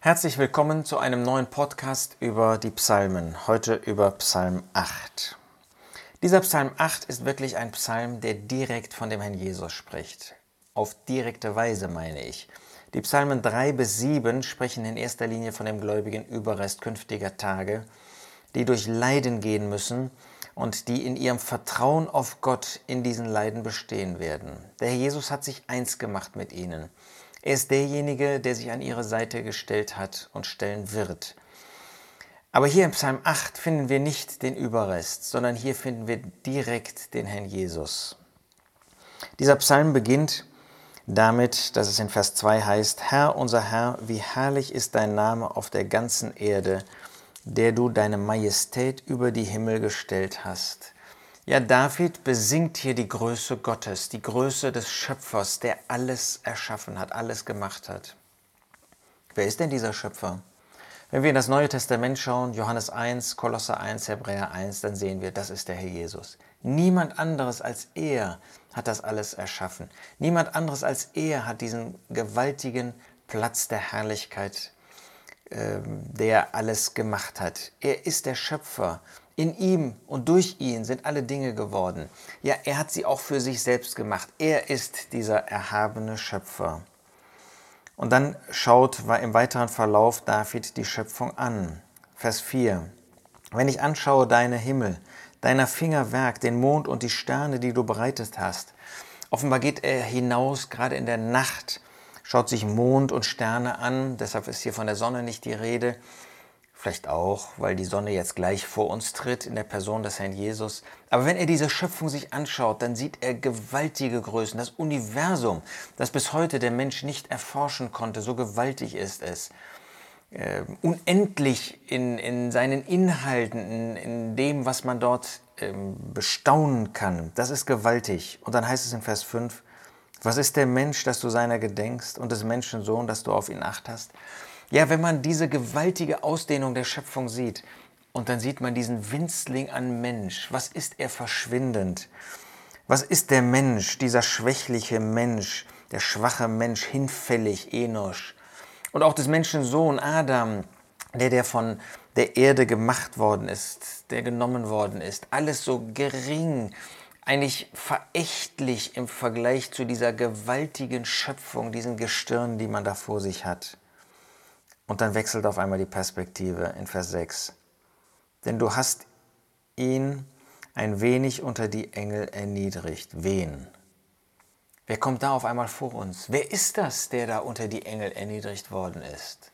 Herzlich willkommen zu einem neuen Podcast über die Psalmen, heute über Psalm 8. Dieser Psalm 8 ist wirklich ein Psalm, der direkt von dem Herrn Jesus spricht. Auf direkte Weise meine ich. Die Psalmen 3 bis 7 sprechen in erster Linie von dem gläubigen Überrest künftiger Tage, die durch Leiden gehen müssen und die in ihrem Vertrauen auf Gott in diesen Leiden bestehen werden. Der Herr Jesus hat sich eins gemacht mit ihnen. Er ist derjenige, der sich an ihre Seite gestellt hat und stellen wird. Aber hier im Psalm 8 finden wir nicht den Überrest, sondern hier finden wir direkt den Herrn Jesus. Dieser Psalm beginnt damit, dass es in Vers 2 heißt, Herr, unser Herr, wie herrlich ist dein Name auf der ganzen Erde, der du deine Majestät über die Himmel gestellt hast. Ja, David besingt hier die Größe Gottes, die Größe des Schöpfers, der alles erschaffen hat, alles gemacht hat. Wer ist denn dieser Schöpfer? Wenn wir in das Neue Testament schauen, Johannes 1, Kolosser 1, Hebräer 1, dann sehen wir, das ist der Herr Jesus. Niemand anderes als er hat das alles erschaffen. Niemand anderes als er hat diesen gewaltigen Platz der Herrlichkeit, ähm, der alles gemacht hat. Er ist der Schöpfer in ihm und durch ihn sind alle Dinge geworden. Ja, er hat sie auch für sich selbst gemacht. Er ist dieser erhabene Schöpfer. Und dann schaut im weiteren Verlauf David die Schöpfung an. Vers 4. Wenn ich anschaue deine Himmel, deiner Finger Werk, den Mond und die Sterne, die du bereitet hast. Offenbar geht er hinaus, gerade in der Nacht, schaut sich Mond und Sterne an, deshalb ist hier von der Sonne nicht die Rede, Vielleicht auch, weil die Sonne jetzt gleich vor uns tritt in der Person des Herrn Jesus. Aber wenn er diese Schöpfung sich anschaut, dann sieht er gewaltige Größen. Das Universum, das bis heute der Mensch nicht erforschen konnte, so gewaltig ist es. Äh, unendlich in, in seinen Inhalten, in, in dem, was man dort ähm, bestaunen kann. Das ist gewaltig. Und dann heißt es in Vers 5, was ist der Mensch, dass du seiner gedenkst und des Menschensohn, dass du auf ihn acht hast? Ja, wenn man diese gewaltige Ausdehnung der Schöpfung sieht und dann sieht man diesen Winzling an Mensch, was ist er verschwindend? Was ist der Mensch, dieser schwächliche Mensch, der schwache Mensch, hinfällig, Enosch? Und auch des Menschen Sohn Adam, der, der von der Erde gemacht worden ist, der genommen worden ist. Alles so gering, eigentlich verächtlich im Vergleich zu dieser gewaltigen Schöpfung, diesen Gestirn, die man da vor sich hat. Und dann wechselt auf einmal die Perspektive in Vers 6. Denn du hast ihn ein wenig unter die Engel erniedrigt. Wen? Wer kommt da auf einmal vor uns? Wer ist das, der da unter die Engel erniedrigt worden ist?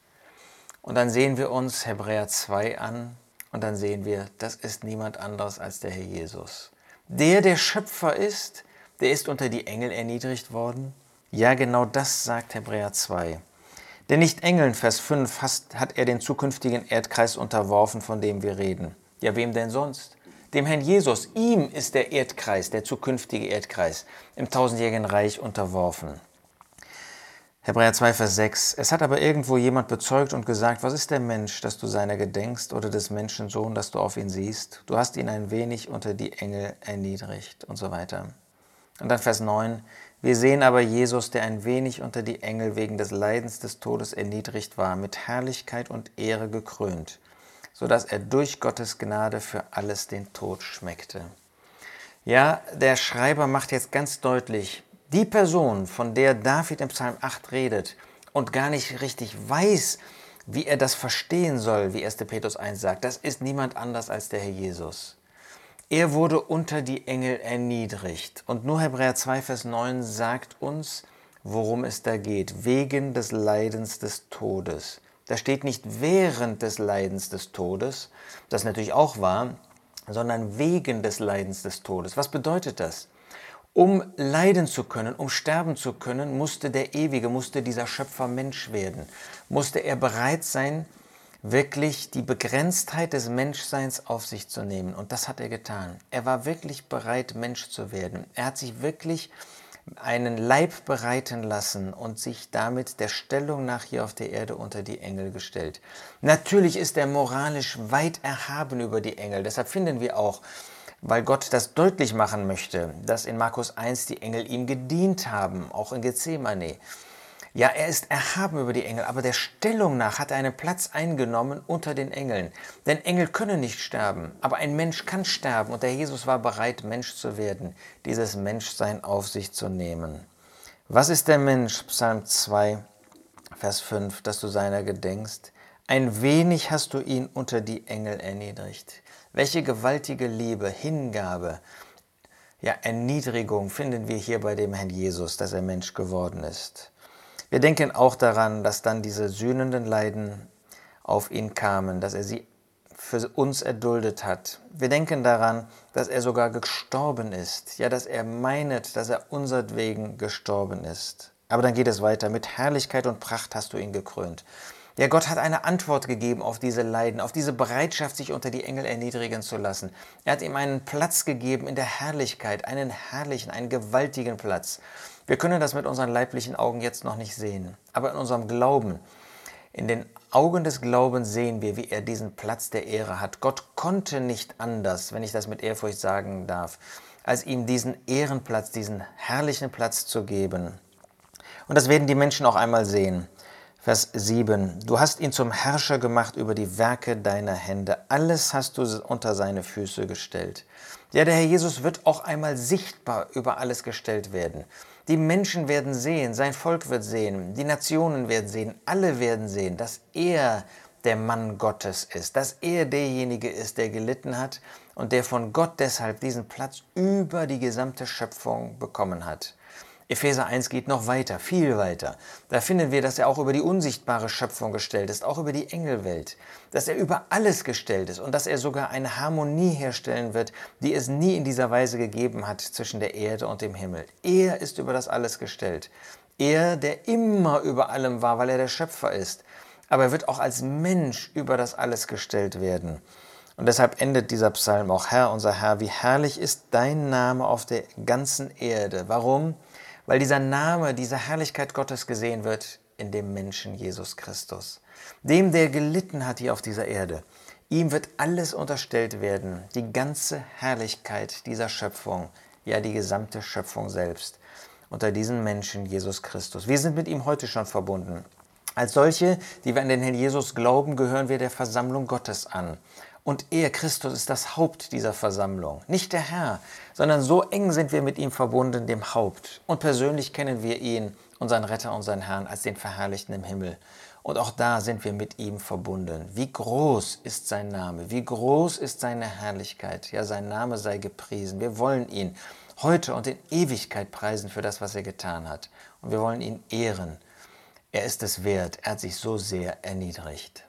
Und dann sehen wir uns Hebräer 2 an und dann sehen wir, das ist niemand anderes als der Herr Jesus. Der, der Schöpfer ist, der ist unter die Engel erniedrigt worden. Ja, genau das sagt Hebräer 2. Denn nicht Engeln, Vers 5, hat er den zukünftigen Erdkreis unterworfen, von dem wir reden. Ja, wem denn sonst? Dem Herrn Jesus. Ihm ist der Erdkreis, der zukünftige Erdkreis, im tausendjährigen Reich unterworfen. Hebräer 2, Vers 6. Es hat aber irgendwo jemand bezeugt und gesagt, was ist der Mensch, dass du seiner gedenkst, oder des Menschensohn, dass du auf ihn siehst? Du hast ihn ein wenig unter die Engel erniedrigt und so weiter. Und dann Vers 9. Wir sehen aber Jesus, der ein wenig unter die Engel wegen des Leidens des Todes erniedrigt war, mit Herrlichkeit und Ehre gekrönt, so dass er durch Gottes Gnade für alles den Tod schmeckte. Ja, der Schreiber macht jetzt ganz deutlich, die Person, von der David im Psalm 8 redet und gar nicht richtig weiß, wie er das verstehen soll, wie 1. Petrus 1 sagt, das ist niemand anders als der Herr Jesus. Er wurde unter die Engel erniedrigt. Und nur Hebräer 2, Vers 9 sagt uns, worum es da geht, wegen des Leidens des Todes. Da steht nicht während des Leidens des Todes, das natürlich auch war, sondern wegen des Leidens des Todes. Was bedeutet das? Um leiden zu können, um sterben zu können, musste der Ewige, musste dieser Schöpfer Mensch werden, musste er bereit sein, wirklich die Begrenztheit des Menschseins auf sich zu nehmen. Und das hat er getan. Er war wirklich bereit, Mensch zu werden. Er hat sich wirklich einen Leib bereiten lassen und sich damit der Stellung nach hier auf der Erde unter die Engel gestellt. Natürlich ist er moralisch weit erhaben über die Engel. Deshalb finden wir auch, weil Gott das deutlich machen möchte, dass in Markus 1 die Engel ihm gedient haben, auch in Gethsemane. Ja, er ist erhaben über die Engel, aber der Stellung nach hat er einen Platz eingenommen unter den Engeln. Denn Engel können nicht sterben, aber ein Mensch kann sterben und der Jesus war bereit, Mensch zu werden, dieses Menschsein auf sich zu nehmen. Was ist der Mensch? Psalm 2, Vers 5, dass du seiner gedenkst. Ein wenig hast du ihn unter die Engel erniedrigt. Welche gewaltige Liebe, Hingabe, ja, Erniedrigung finden wir hier bei dem Herrn Jesus, dass er Mensch geworden ist. Wir denken auch daran, dass dann diese sühnenden Leiden auf ihn kamen, dass er sie für uns erduldet hat. Wir denken daran, dass er sogar gestorben ist, ja, dass er meinet, dass er unsertwegen gestorben ist. Aber dann geht es weiter, mit Herrlichkeit und Pracht hast du ihn gekrönt. Ja, Gott hat eine Antwort gegeben auf diese Leiden, auf diese Bereitschaft, sich unter die Engel erniedrigen zu lassen. Er hat ihm einen Platz gegeben in der Herrlichkeit, einen herrlichen, einen gewaltigen Platz. Wir können das mit unseren leiblichen Augen jetzt noch nicht sehen, aber in unserem Glauben, in den Augen des Glaubens sehen wir, wie er diesen Platz der Ehre hat. Gott konnte nicht anders, wenn ich das mit Ehrfurcht sagen darf, als ihm diesen Ehrenplatz, diesen herrlichen Platz zu geben. Und das werden die Menschen auch einmal sehen. Vers 7. Du hast ihn zum Herrscher gemacht über die Werke deiner Hände. Alles hast du unter seine Füße gestellt. Ja, der Herr Jesus wird auch einmal sichtbar über alles gestellt werden. Die Menschen werden sehen, sein Volk wird sehen, die Nationen werden sehen, alle werden sehen, dass er der Mann Gottes ist, dass er derjenige ist, der gelitten hat und der von Gott deshalb diesen Platz über die gesamte Schöpfung bekommen hat. Epheser 1 geht noch weiter, viel weiter. Da finden wir, dass er auch über die unsichtbare Schöpfung gestellt ist, auch über die Engelwelt, dass er über alles gestellt ist und dass er sogar eine Harmonie herstellen wird, die es nie in dieser Weise gegeben hat zwischen der Erde und dem Himmel. Er ist über das alles gestellt. Er, der immer über allem war, weil er der Schöpfer ist. Aber er wird auch als Mensch über das alles gestellt werden. Und deshalb endet dieser Psalm auch, Herr, unser Herr, wie herrlich ist dein Name auf der ganzen Erde. Warum? Weil dieser Name, diese Herrlichkeit Gottes gesehen wird in dem Menschen Jesus Christus. Dem, der gelitten hat hier auf dieser Erde. Ihm wird alles unterstellt werden, die ganze Herrlichkeit dieser Schöpfung, ja die gesamte Schöpfung selbst, unter diesen Menschen Jesus Christus. Wir sind mit ihm heute schon verbunden. Als solche, die wir an den Herrn Jesus glauben, gehören wir der Versammlung Gottes an. Und er, Christus, ist das Haupt dieser Versammlung, nicht der Herr, sondern so eng sind wir mit ihm verbunden, dem Haupt. Und persönlich kennen wir ihn, unseren Retter, unseren Herrn, als den Verherrlichten im Himmel. Und auch da sind wir mit ihm verbunden. Wie groß ist sein Name, wie groß ist seine Herrlichkeit. Ja, sein Name sei gepriesen. Wir wollen ihn heute und in Ewigkeit preisen für das, was er getan hat. Und wir wollen ihn ehren. Er ist es wert, er hat sich so sehr erniedrigt.